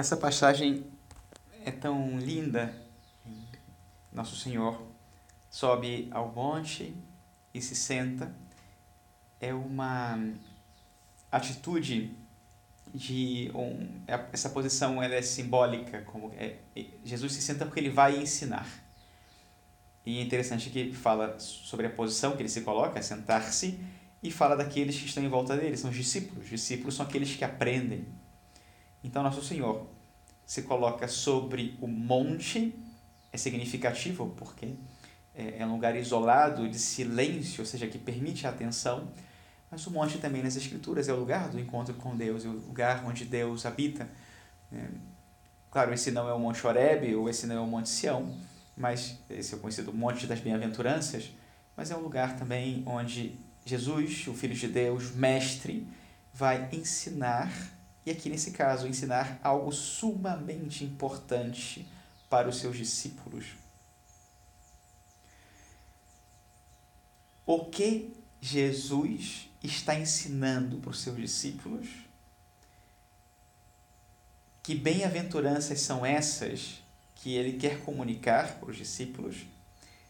Essa passagem é tão linda. Nosso Senhor sobe ao monte e se senta. É uma atitude de um, é, essa posição ela é simbólica como é, Jesus se senta porque ele vai ensinar e é interessante que fala sobre a posição que ele se coloca sentar-se e fala daqueles que estão em volta dele são os discípulos os discípulos são aqueles que aprendem então, Nosso Senhor se coloca sobre o monte, é significativo porque é, é um lugar isolado, de silêncio, ou seja, que permite a atenção, mas o monte também nas Escrituras é o lugar do encontro com Deus, é o lugar onde Deus habita. É, claro, esse não é o Monte Horebe ou esse não é o Monte Sião, mas esse é o conhecido Monte das Bem-aventuranças, mas é um lugar também onde Jesus, o Filho de Deus, mestre, vai ensinar aqui nesse caso ensinar algo sumamente importante para os seus discípulos. O que Jesus está ensinando para os seus discípulos? Que bem-aventuranças são essas que ele quer comunicar para os discípulos?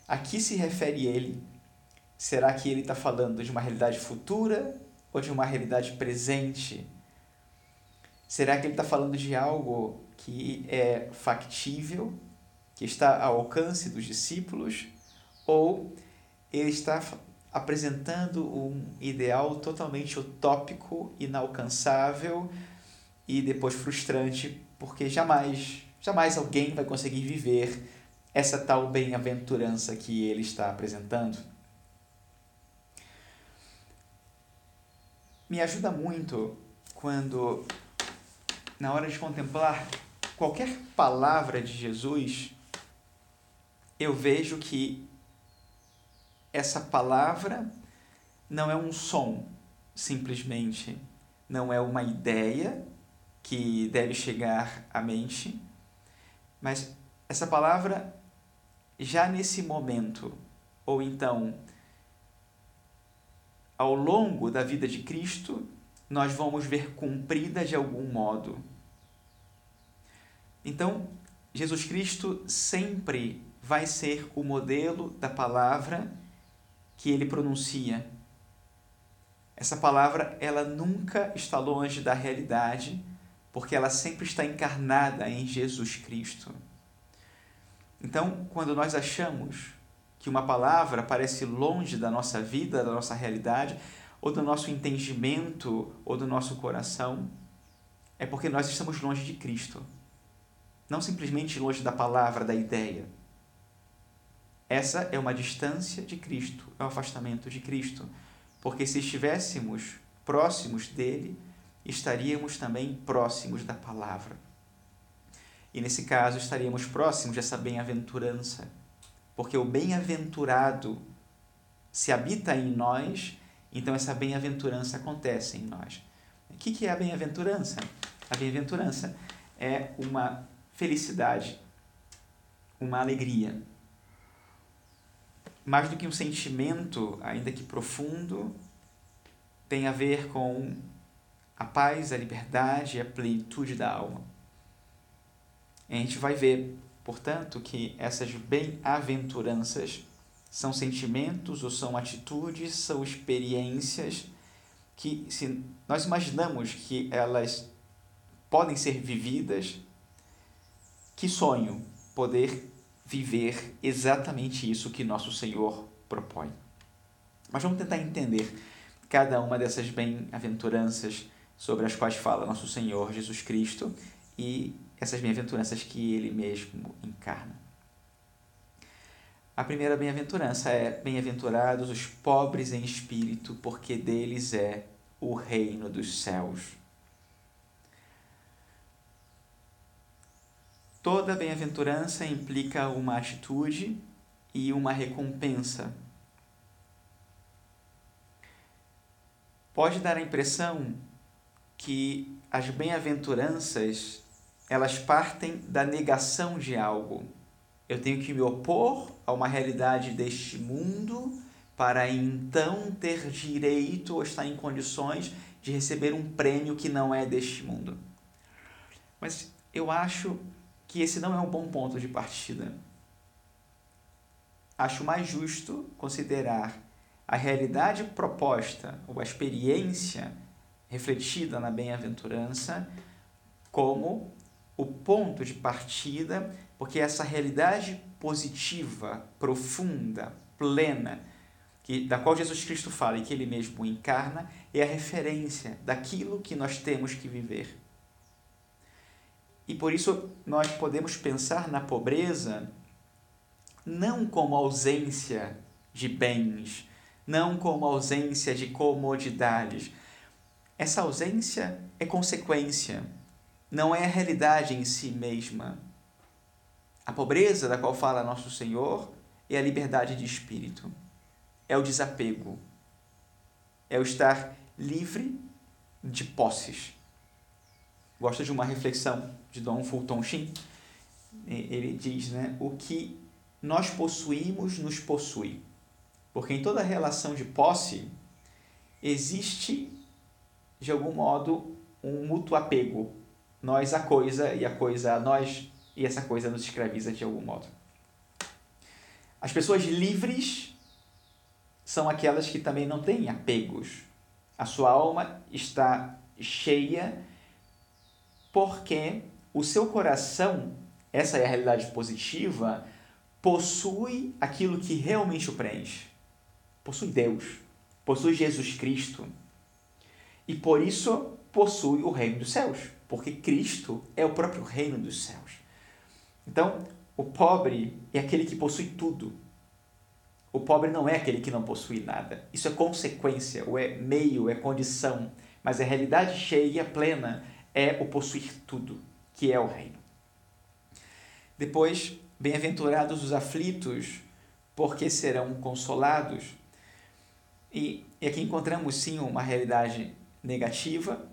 A que se refere ele? Será que ele está falando de uma realidade futura ou de uma realidade presente? Será que ele está falando de algo que é factível, que está ao alcance dos discípulos? Ou ele está apresentando um ideal totalmente utópico, inalcançável e depois frustrante, porque jamais, jamais alguém vai conseguir viver essa tal bem-aventurança que ele está apresentando? Me ajuda muito quando na hora de contemplar qualquer palavra de Jesus, eu vejo que essa palavra não é um som, simplesmente, não é uma ideia que deve chegar à mente, mas essa palavra já nesse momento, ou então ao longo da vida de Cristo, nós vamos ver cumprida de algum modo. Então, Jesus Cristo sempre vai ser o modelo da palavra que ele pronuncia. Essa palavra, ela nunca está longe da realidade, porque ela sempre está encarnada em Jesus Cristo. Então, quando nós achamos que uma palavra parece longe da nossa vida, da nossa realidade, ou do nosso entendimento, ou do nosso coração, é porque nós estamos longe de Cristo. Não simplesmente longe da palavra, da ideia. Essa é uma distância de Cristo, é um afastamento de Cristo. Porque se estivéssemos próximos dele, estaríamos também próximos da palavra. E nesse caso, estaríamos próximos dessa bem-aventurança. Porque o bem-aventurado se habita em nós então, essa bem-aventurança acontece em nós. O que é a bem-aventurança? A bem-aventurança é uma felicidade, uma alegria. Mais do que um sentimento, ainda que profundo, tem a ver com a paz, a liberdade e a plenitude da alma. a gente vai ver, portanto, que essas bem-aventuranças são sentimentos ou são atitudes, são experiências que, se nós imaginamos que elas podem ser vividas, que sonho poder viver exatamente isso que nosso Senhor propõe. Mas vamos tentar entender cada uma dessas bem-aventuranças sobre as quais fala nosso Senhor Jesus Cristo e essas bem-aventuranças que ele mesmo encarna. A primeira bem-aventurança é: Bem-aventurados os pobres em espírito, porque deles é o reino dos céus. Toda bem-aventurança implica uma atitude e uma recompensa. Pode dar a impressão que as bem-aventuranças elas partem da negação de algo eu tenho que me opor a uma realidade deste mundo para então ter direito ou estar em condições de receber um prêmio que não é deste mundo. Mas eu acho que esse não é um bom ponto de partida. Acho mais justo considerar a realidade proposta ou a experiência refletida na bem-aventurança como o ponto de partida, porque essa realidade positiva, profunda, plena, que, da qual Jesus Cristo fala e que ele mesmo encarna, é a referência daquilo que nós temos que viver. E por isso nós podemos pensar na pobreza não como ausência de bens, não como ausência de comodidades. Essa ausência é consequência, não é a realidade em si mesma. A pobreza da qual fala nosso Senhor é a liberdade de espírito, é o desapego, é o estar livre de posses. Gosto de uma reflexão de Dom Fulton Sheen. Ele diz, né, o que nós possuímos nos possui. Porque em toda relação de posse existe, de algum modo, um mútuo apego. Nós a coisa e a coisa a nós, e essa coisa nos escraviza de algum modo. As pessoas livres são aquelas que também não têm apegos. A sua alma está cheia porque o seu coração, essa é a realidade positiva, possui aquilo que realmente o preenche possui Deus, possui Jesus Cristo. E por isso possui o reino dos céus, porque Cristo é o próprio reino dos céus. Então, o pobre é aquele que possui tudo. O pobre não é aquele que não possui nada. Isso é consequência, ou é meio, é condição. Mas a realidade cheia, plena, é o possuir tudo, que é o reino. Depois, bem-aventurados os aflitos, porque serão consolados. E, e aqui encontramos sim uma realidade negativa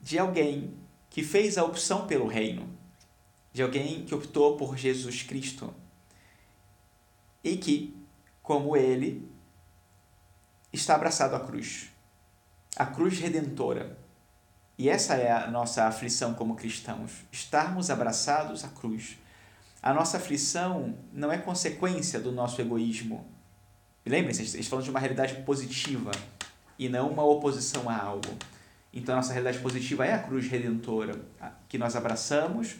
de alguém que fez a opção pelo reino, de alguém que optou por Jesus Cristo e que, como ele, está abraçado à cruz, a cruz redentora. E essa é a nossa aflição como cristãos, estarmos abraçados à cruz. A nossa aflição não é consequência do nosso egoísmo, Lembrem-se, estamos falando de uma realidade positiva e não uma oposição a algo. Então, a nossa realidade positiva é a cruz redentora, que nós abraçamos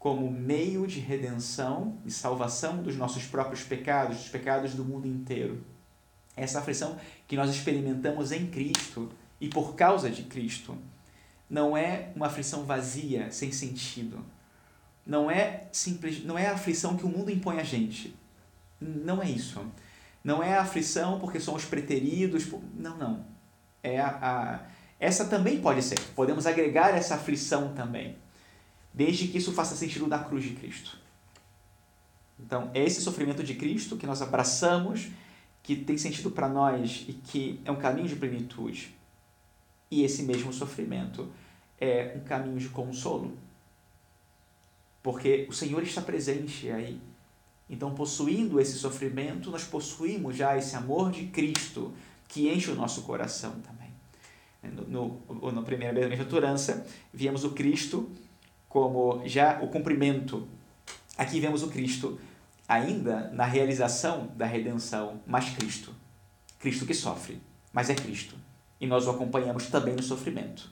como meio de redenção e salvação dos nossos próprios pecados, dos pecados do mundo inteiro. Essa aflição que nós experimentamos em Cristo e por causa de Cristo não é uma aflição vazia, sem sentido. Não é simples, não é a aflição que o mundo impõe a gente. Não é isso. Não é a aflição porque somos preteridos. Não, não. É a, a, essa também pode ser. Podemos agregar essa aflição também. Desde que isso faça sentido da cruz de Cristo. Então, é esse sofrimento de Cristo que nós abraçamos, que tem sentido para nós e que é um caminho de plenitude. E esse mesmo sofrimento é um caminho de consolo. Porque o Senhor está presente aí então, possuindo esse sofrimento, nós possuímos já esse amor de Cristo que enche o nosso coração também. No, no, na primeira bem-aventurança, vemos o Cristo como já o cumprimento. Aqui vemos o Cristo ainda na realização da redenção, mas Cristo. Cristo que sofre, mas é Cristo. E nós o acompanhamos também no sofrimento.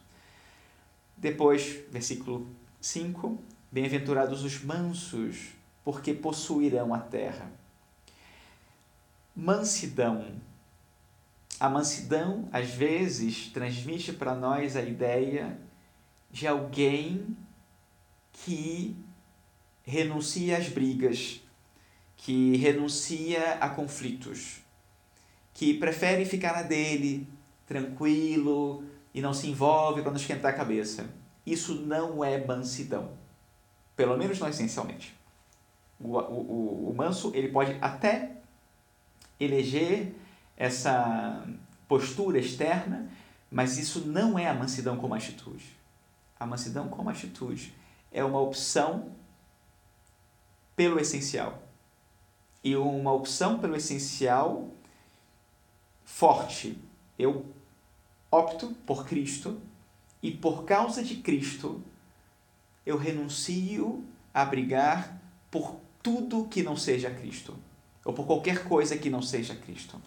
Depois, versículo 5: Bem-aventurados os mansos, porque possuirão a terra. Mansidão. A mansidão, às vezes, transmite para nós a ideia de alguém que renuncia às brigas, que renuncia a conflitos, que prefere ficar na dele, tranquilo e não se envolve quando esquentar a cabeça. Isso não é mansidão, pelo menos não essencialmente o, o, o manso ele pode até eleger essa postura externa, mas isso não é a mansidão como atitude. A mansidão como atitude é uma opção pelo essencial. E uma opção pelo essencial forte. Eu opto por Cristo e por causa de Cristo eu renuncio a brigar por tudo que não seja Cristo, ou por qualquer coisa que não seja Cristo.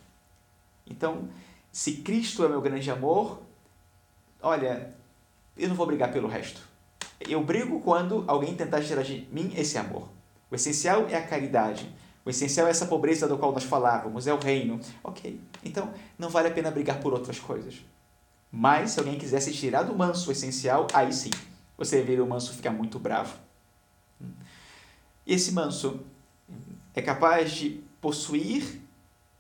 Então, se Cristo é meu grande amor, olha, eu não vou brigar pelo resto. Eu brigo quando alguém tentar tirar de mim esse amor. O essencial é a caridade. O essencial é essa pobreza do qual nós falávamos, é o reino. Ok, então não vale a pena brigar por outras coisas. Mas se alguém quisesse tirar do manso o essencial, aí sim, você vê o manso ficar muito bravo. Esse manso é capaz de possuir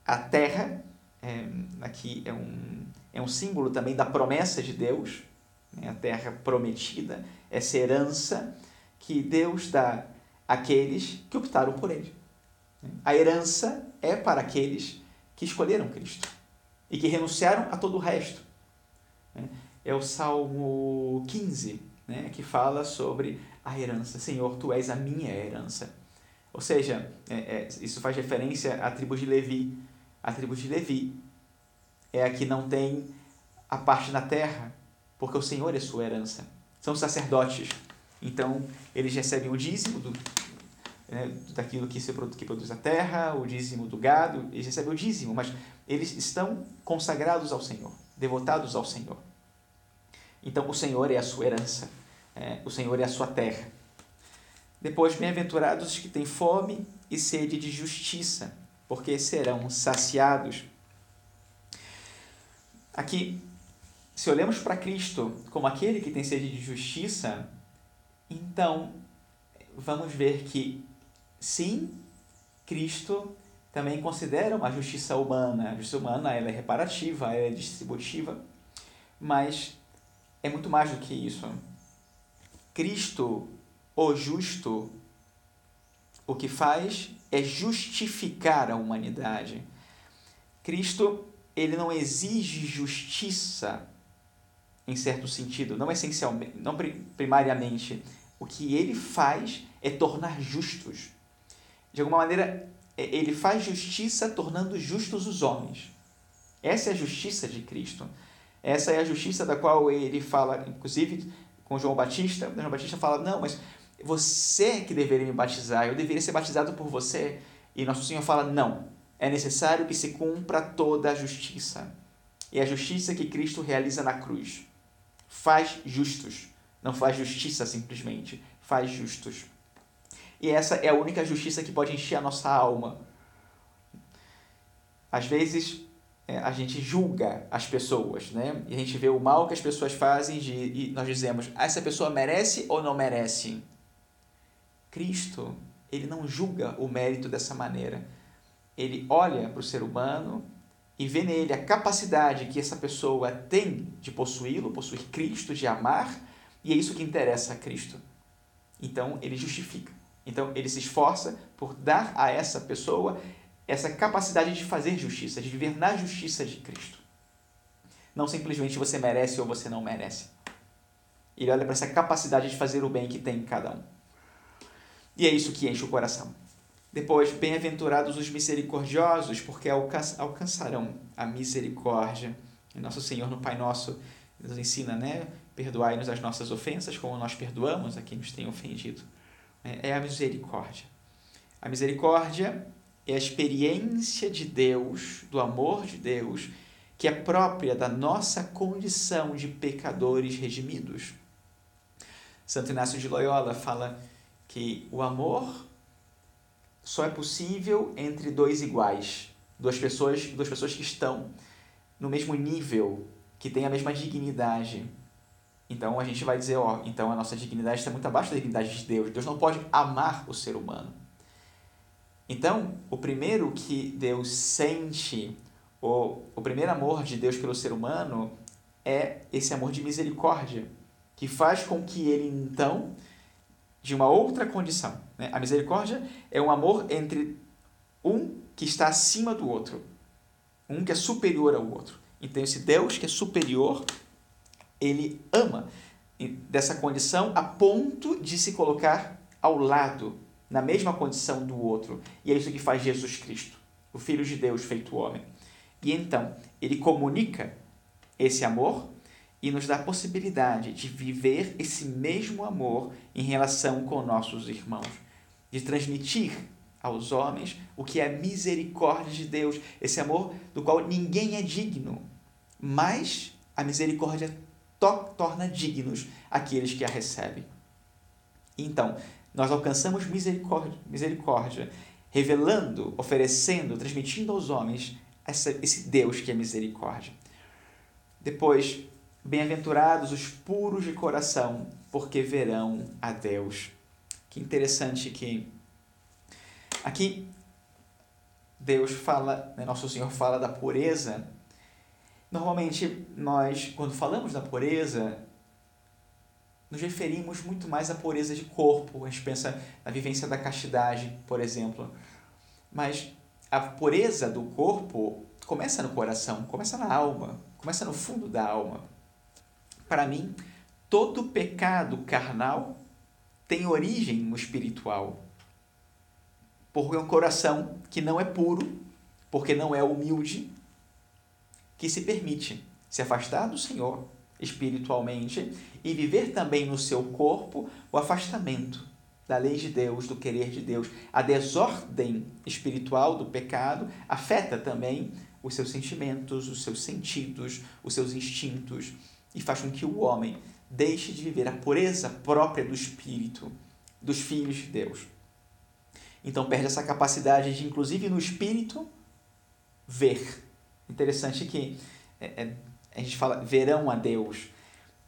a terra, é, aqui é um, é um símbolo também da promessa de Deus, né? a terra prometida, essa herança que Deus dá àqueles que optaram por ele. A herança é para aqueles que escolheram Cristo e que renunciaram a todo o resto. É o Salmo 15, né, que fala sobre a herança. Senhor, tu és a minha herança. Ou seja, é, é, isso faz referência à tribo de Levi. A tribo de Levi é a que não tem a parte na terra, porque o Senhor é sua herança. São sacerdotes. Então, eles recebem o dízimo do, né, daquilo que, se, que produz a terra, o dízimo do gado, eles recebem o dízimo, mas eles estão consagrados ao Senhor, devotados ao Senhor. Então, o Senhor é a sua herança, é, o Senhor é a sua terra. Depois, bem-aventurados os que têm fome e sede de justiça, porque serão saciados. Aqui, se olhamos para Cristo como aquele que tem sede de justiça, então vamos ver que sim, Cristo também considera uma justiça humana. A justiça humana ela é reparativa, ela é distributiva, mas é muito mais do que isso. Cristo, o justo, o que faz é justificar a humanidade. Cristo, ele não exige justiça em certo sentido, não essencialmente, não primariamente. O que ele faz é tornar justos de alguma maneira, ele faz justiça tornando justos os homens. Essa é a justiça de Cristo. Essa é a justiça da qual ele fala, inclusive com João Batista. João Batista fala: Não, mas você é que deveria me batizar, eu deveria ser batizado por você. E Nosso Senhor fala: Não, é necessário que se cumpra toda a justiça. E a justiça que Cristo realiza na cruz faz justos. Não faz justiça simplesmente, faz justos. E essa é a única justiça que pode encher a nossa alma. Às vezes é, a gente julga as pessoas, né? E a gente vê o mal que as pessoas fazem de, e nós dizemos: ah, essa pessoa merece ou não merece? Cristo, ele não julga o mérito dessa maneira. Ele olha para o ser humano e vê nele a capacidade que essa pessoa tem de possuí-lo, possuir Cristo, de amar, e é isso que interessa a Cristo. Então ele justifica. Então, ele se esforça por dar a essa pessoa essa capacidade de fazer justiça, de viver na justiça de Cristo. Não simplesmente você merece ou você não merece. Ele olha para essa capacidade de fazer o bem que tem em cada um. E é isso que enche o coração. Depois, bem-aventurados os misericordiosos, porque alcançarão a misericórdia. E nosso Senhor no Pai Nosso nos ensina, né? Perdoai-nos as nossas ofensas, como nós perdoamos a quem nos tem ofendido. É, é a misericórdia. A misericórdia é a experiência de Deus, do amor de Deus, que é própria da nossa condição de pecadores redimidos. Santo Inácio de Loyola fala que o amor só é possível entre dois iguais, duas pessoas, duas pessoas que estão no mesmo nível, que têm a mesma dignidade. Então a gente vai dizer, ó, então a nossa dignidade está muito abaixo da dignidade de Deus. Deus não pode amar o ser humano. Então, o primeiro que Deus sente, o, o primeiro amor de Deus pelo ser humano é esse amor de misericórdia, que faz com que ele então, de uma outra condição, né? a misericórdia é um amor entre um que está acima do outro, um que é superior ao outro. Então, esse Deus que é superior ele ama dessa condição a ponto de se colocar ao lado, na mesma condição do outro. E é isso que faz Jesus Cristo, o Filho de Deus feito homem. E então, ele comunica esse amor e nos dá a possibilidade de viver esse mesmo amor em relação com nossos irmãos, de transmitir aos homens o que é a misericórdia de Deus, esse amor do qual ninguém é digno, mas a misericórdia to torna dignos aqueles que a recebem. Então, nós alcançamos misericórdia, misericórdia revelando, oferecendo, transmitindo aos homens essa, esse Deus que é misericórdia. Depois, bem-aventurados os puros de coração, porque verão a Deus. Que interessante que aqui Deus fala, né, nosso Senhor fala da pureza. Normalmente nós, quando falamos da pureza, nos referimos muito mais à pureza de corpo. A gente pensa na vivência da castidade, por exemplo. Mas a pureza do corpo começa no coração, começa na alma, começa no fundo da alma. Para mim, todo pecado carnal tem origem no espiritual. Porque é um coração que não é puro, porque não é humilde, que se permite se afastar do Senhor espiritualmente e viver também no seu corpo o afastamento da lei de Deus, do querer de Deus. A desordem espiritual do pecado afeta também os seus sentimentos, os seus sentidos, os seus instintos e faz com que o homem deixe de viver a pureza própria do espírito dos filhos de Deus. Então perde essa capacidade de, inclusive no espírito, ver. Interessante que é, é, a gente fala verão a Deus,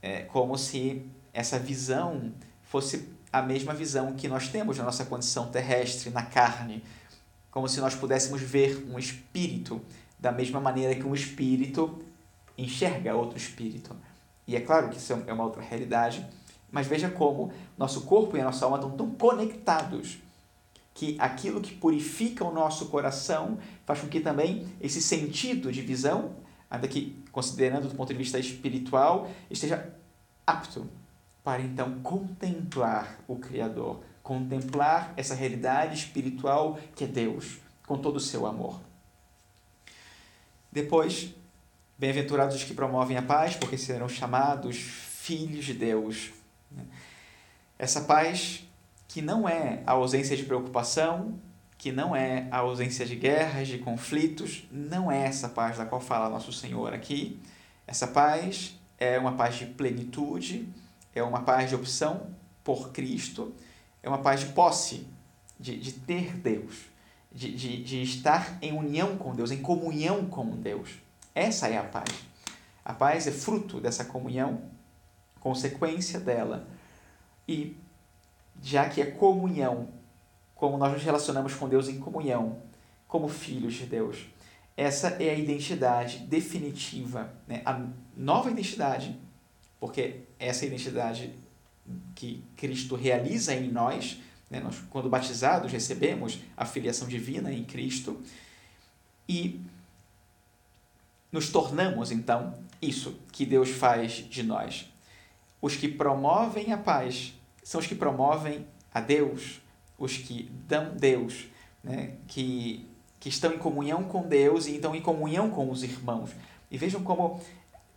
é, como se essa visão fosse a mesma visão que nós temos na nossa condição terrestre, na carne, como se nós pudéssemos ver um espírito da mesma maneira que um espírito enxerga outro espírito. E é claro que isso é uma outra realidade, mas veja como nosso corpo e a nossa alma estão tão conectados que aquilo que purifica o nosso coração faz com que também esse sentido de visão ainda que considerando do ponto de vista espiritual, esteja apto para então contemplar o Criador, contemplar essa realidade espiritual que é Deus, com todo o seu amor. Depois, bem-aventurados os que promovem a paz, porque serão chamados filhos de Deus. Essa paz que não é a ausência de preocupação, que não é a ausência de guerras, de conflitos, não é essa paz da qual fala nosso Senhor aqui. Essa paz é uma paz de plenitude, é uma paz de opção por Cristo, é uma paz de posse, de, de ter Deus, de, de, de estar em união com Deus, em comunhão com Deus. Essa é a paz. A paz é fruto dessa comunhão, consequência dela. E já que é comunhão como nós nos relacionamos com Deus em comunhão, como filhos de Deus. Essa é a identidade definitiva, né? a nova identidade, porque essa é identidade que Cristo realiza em nós, né? nós, quando batizados, recebemos a filiação divina em Cristo e nos tornamos, então, isso que Deus faz de nós. Os que promovem a paz são os que promovem a Deus, os que dão Deus, né? que, que estão em comunhão com Deus e então em comunhão com os irmãos. E vejam como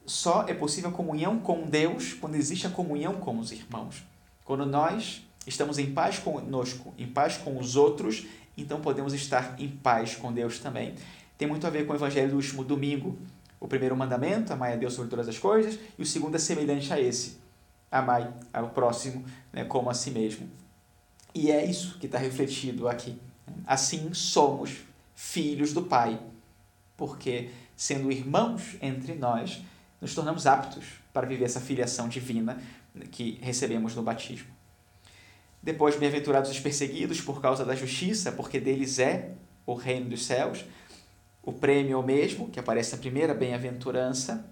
só é possível comunhão com Deus quando existe a comunhão com os irmãos. Quando nós estamos em paz conosco, em paz com os outros, então podemos estar em paz com Deus também. Tem muito a ver com o evangelho do último domingo. O primeiro mandamento, amai a Deus sobre todas as coisas, e o segundo é semelhante a esse, amai ao próximo né, como a si mesmo. E é isso que está refletido aqui. Assim somos filhos do Pai, porque, sendo irmãos entre nós, nos tornamos aptos para viver essa filiação divina que recebemos no batismo. Depois, bem-aventurados os perseguidos por causa da justiça, porque deles é o reino dos céus. O prêmio é o mesmo, que aparece na primeira bem-aventurança.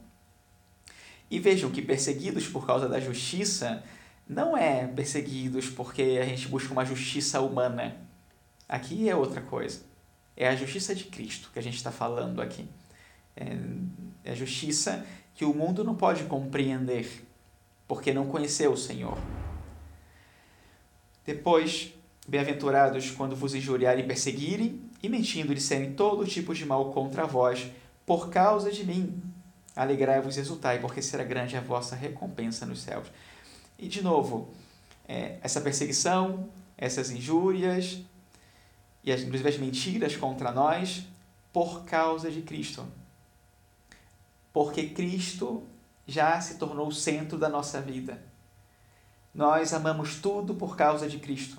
E vejam que perseguidos por causa da justiça não é perseguidos porque a gente busca uma justiça humana. Aqui é outra coisa. É a justiça de Cristo que a gente está falando aqui. É, é a justiça que o mundo não pode compreender porque não conheceu o Senhor. Depois, bem-aventurados quando vos injuriarem e perseguirem, e mentindo disserem todo tipo de mal contra vós, por causa de mim. Alegrai-vos e exultai, porque será grande a vossa recompensa nos céus. E, de novo, é, essa perseguição, essas injúrias, e as, inclusive as mentiras contra nós, por causa de Cristo. Porque Cristo já se tornou o centro da nossa vida. Nós amamos tudo por causa de Cristo.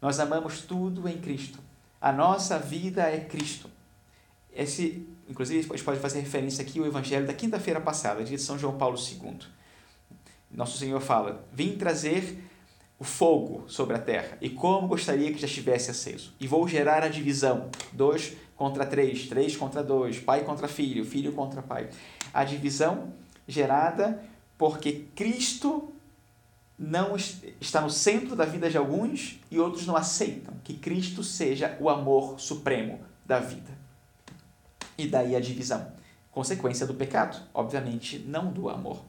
Nós amamos tudo em Cristo. A nossa vida é Cristo. Esse, inclusive, a gente pode fazer referência aqui ao Evangelho da quinta-feira passada, de São João Paulo II. Nosso Senhor fala: Vim trazer o fogo sobre a terra, e como gostaria que já estivesse aceso. E vou gerar a divisão: dois contra três, três contra dois, pai contra filho, filho contra pai. A divisão gerada porque Cristo não está no centro da vida de alguns e outros não aceitam que Cristo seja o amor supremo da vida. E daí a divisão. Consequência do pecado, obviamente, não do amor.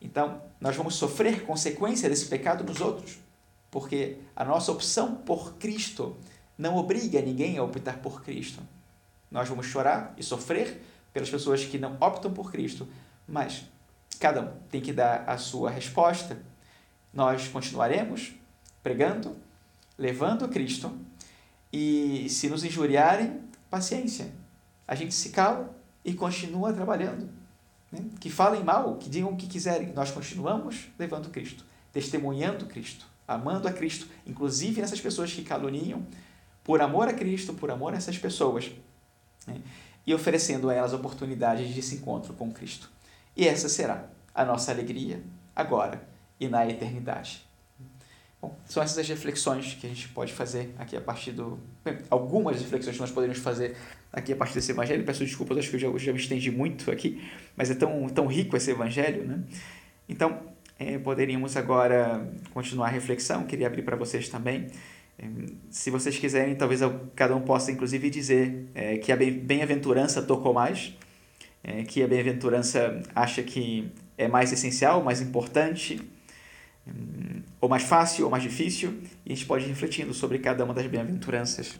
Então, nós vamos sofrer consequência desse pecado nos outros, porque a nossa opção por Cristo não obriga ninguém a optar por Cristo. Nós vamos chorar e sofrer pelas pessoas que não optam por Cristo, mas cada um tem que dar a sua resposta nós continuaremos pregando, levando Cristo, e se nos injuriarem, paciência. A gente se cala e continua trabalhando. Né? Que falem mal, que digam o que quiserem, nós continuamos levando Cristo, testemunhando Cristo, amando a Cristo, inclusive nessas pessoas que caluniam, por amor a Cristo, por amor a essas pessoas, né? e oferecendo a elas oportunidades de se encontro com Cristo. E essa será a nossa alegria agora e na eternidade. Bom, são essas as reflexões que a gente pode fazer aqui a partir do. Algumas reflexões que nós poderíamos fazer aqui a partir desse evangelho. Peço desculpas, acho que eu já, já me estendi muito aqui, mas é tão, tão rico esse evangelho, né? Então, é, poderíamos agora continuar a reflexão. Queria abrir para vocês também. É, se vocês quiserem, talvez cada um possa, inclusive, dizer é, que a bem-aventurança tocou mais, é, que a bem-aventurança acha que é mais essencial, mais importante ou mais fácil ou mais difícil, e a gente pode ir refletindo sobre cada uma das bem-aventuranças.